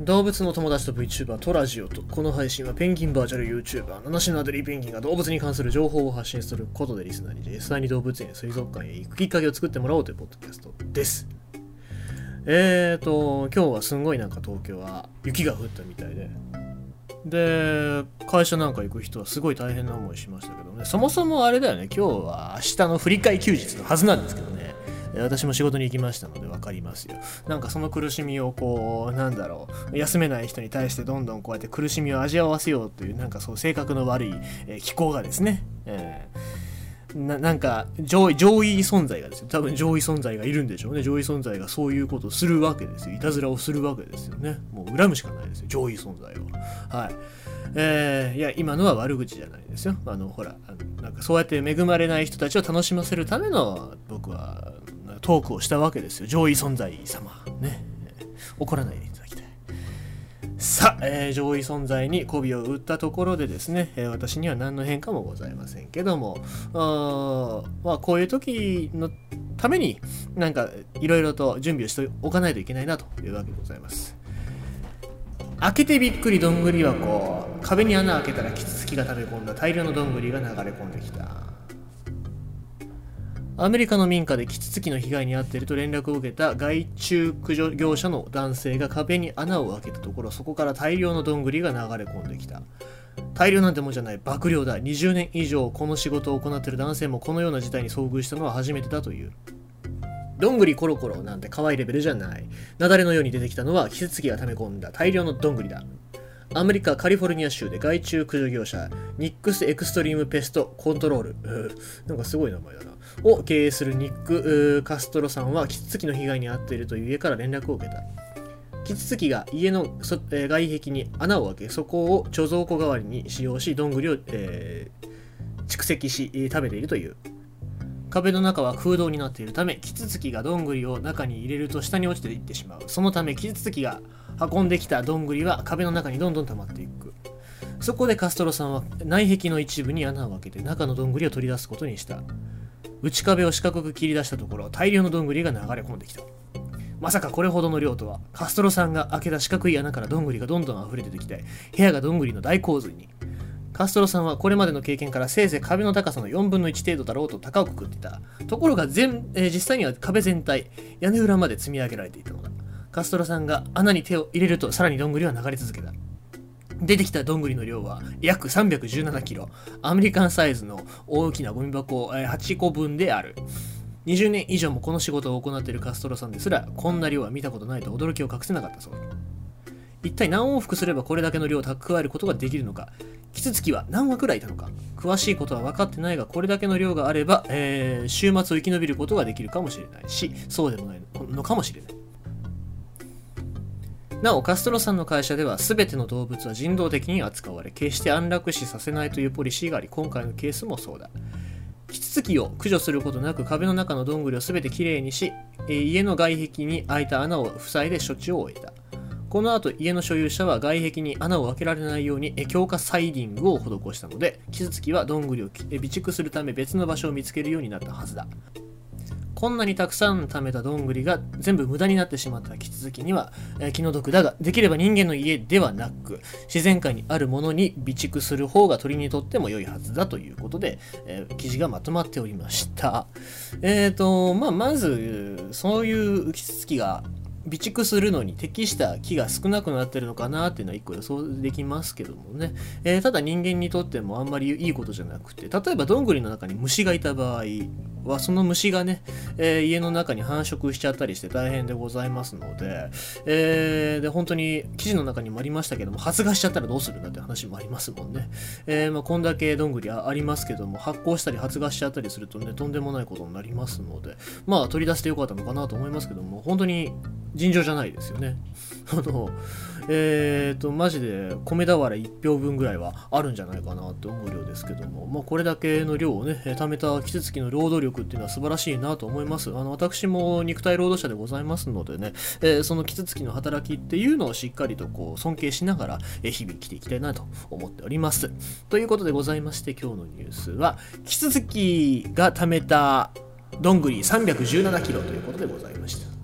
動物の友達と VTuber トラジオとこの配信はペンギンバーチャル YouTuber 七種のアデリーペンギンが動物に関する情報を発信することでリスナーに実際に動物園水族館へ行くきっかけを作ってもらおうというポッドキャストです。えーと今日はすんごいなんか東京は雪が降ったみたいで。で会社なんか行く人はすごい大変な思いしましたけどね。そもそもあれだよね。今日は明日の振り替休日のはずなんですけど。私も仕事に行きましたので分かりますよ。なんかその苦しみをこうなんだろう休めない人に対してどんどんこうやって苦しみを味わわせようというなんかそう性格の悪い、えー、気候がですね、えー、ななんか上位上位存在がですよ。多分上位存在がいるんでしょうね。上位存在がそういうことをするわけですよ。いたずらをするわけですよね。もう恨むしかないですよ。上位存在をはい。えー、いや今のは悪口じゃないですよ。あのほらあのなんかそうやって恵まれない人たちを楽しませるための僕はトークをしたわけですよ。上位存在様。ね。怒らないでいただきたい。さあ、えー、上位存在に媚びを打ったところでですね、えー、私には何の変化もございませんけどもあまあこういう時のためになんかいろいろと準備をしておかないといけないなというわけでございます。開けてびっくりどんぐり箱。壁に穴開けたらキツツキが食べ込んだ。大量のどんぐりが流れ込んできた。アメリカの民家でキツツキの被害に遭っていると連絡を受けた害虫駆除業者の男性が壁に穴を開けたところそこから大量のどんぐりが流れ込んできた。大量なんてもんじゃない。爆量だ20年以上この仕事を行っている男性もこのような事態に遭遇したのは初めてだという。どんぐりコロコロなんて可愛いレベルじゃない。雪崩のように出てきたのはキツツキが溜め込んだ。大量のどんぐりだ。アメリカ・カリフォルニア州で害虫駆除業者ニックス・エクストリーム・ペスト・コントロール、なんかすごい名前だな。を経営するニック・カストロさんはキツツキの被害に遭っているという家から連絡を受けた。キツツキが家の外壁に穴を開けそこを貯蔵庫代わりに使用しどんぐりを、えー、蓄積し食べているという。壁の中は空洞になっているためキツツキがどんぐりを中に入れると下に落ちていってしまう。そのためキツツキが運んできたどんぐりは壁の中にどんどん溜まっていく。そこでカストロさんは内壁の一部に穴を開けて中のどんぐりを取り出すことにした。内壁を四角く切り出したところ大量のどんぐりが流れ込んできた。まさかこれほどの量とは。カストロさんが開けた四角い穴からどんぐりがどんどん溢れ出てきて部屋がどんぐりの大洪水に。カストロさんはこれまでの経験からせいぜい壁の高さの4分の1程度だろうと高をくくっていたところが全、えー、実際には壁全体屋根裏まで積み上げられていたのだカストロさんが穴に手を入れるとさらにどんぐりは流れ続けた。出てきたどんぐりの量は約317キロ。アメリカンサイズの大きなゴミ箱8個分である。20年以上もこの仕事を行っているカストロさんですら、こんな量は見たことないと驚きを隠せなかったそうだ一体何往復すればこれだけの量を蓄えることができるのか？キツツキは何羽くらいいたのか？詳しいことは分かってないがこれだけの量があれば、えー、週末を生き延びることができるかもしれないしそうでもないのかもしれない。なおカストロさんの会社では全ての動物は人道的に扱われ決して安楽死させないというポリシーがあり今回のケースもそうだ。キツツキを駆除することなく壁の中のどんぐりを全てきれいにし家の外壁に開いた穴を塞いで処置を終えた。この後家の所有者は外壁に穴を開けられないように強化サイディングを施したのでキツツキはどんぐりを備蓄するため別の場所を見つけるようになったはずだこんなにたくさん貯めたどんぐりが全部無駄になってしまったキツツキには、え、気の毒だが、できれば人間の家ではなく、自然界にあるものに備蓄する方が鳥にとっても良いはずだということで、えー、記事がまとまっておりました。えっ、ー、と、まあ、まず、そういうキツツキが備蓄するのに適した木が少なくなってるのかなっていうのは一個予想できますけどもね、えー、ただ人間にとってもあんまりいいことじゃなくて例えばどんぐりの中に虫がいた場合はその虫がね、えー、家の中に繁殖しちゃったりして大変でございますので,、えー、で本当に記事の中にもありましたけども発芽しちゃったらどうするんだって話もありますもんね、えーまあ、こんだけどんぐりありますけども発酵したり発芽しちゃったりするとねとんでもないことになりますのでまあ取り出してよかったのかなと思いますけども本当に尋常じゃないですよね。あの、えっ、ー、と、マジで米俵1票分ぐらいはあるんじゃないかなって思う量ですけども、まあ、これだけの量をね、貯めたキツツキの労働力っていうのは素晴らしいなと思います。あの、私も肉体労働者でございますのでね、えー、そのキツツキの働きっていうのをしっかりとこう、尊敬しながら、え日々生きていきたいなと思っております。ということでございまして、今日のニュースは、キツツキが貯めたどんぐり317キロということでございました。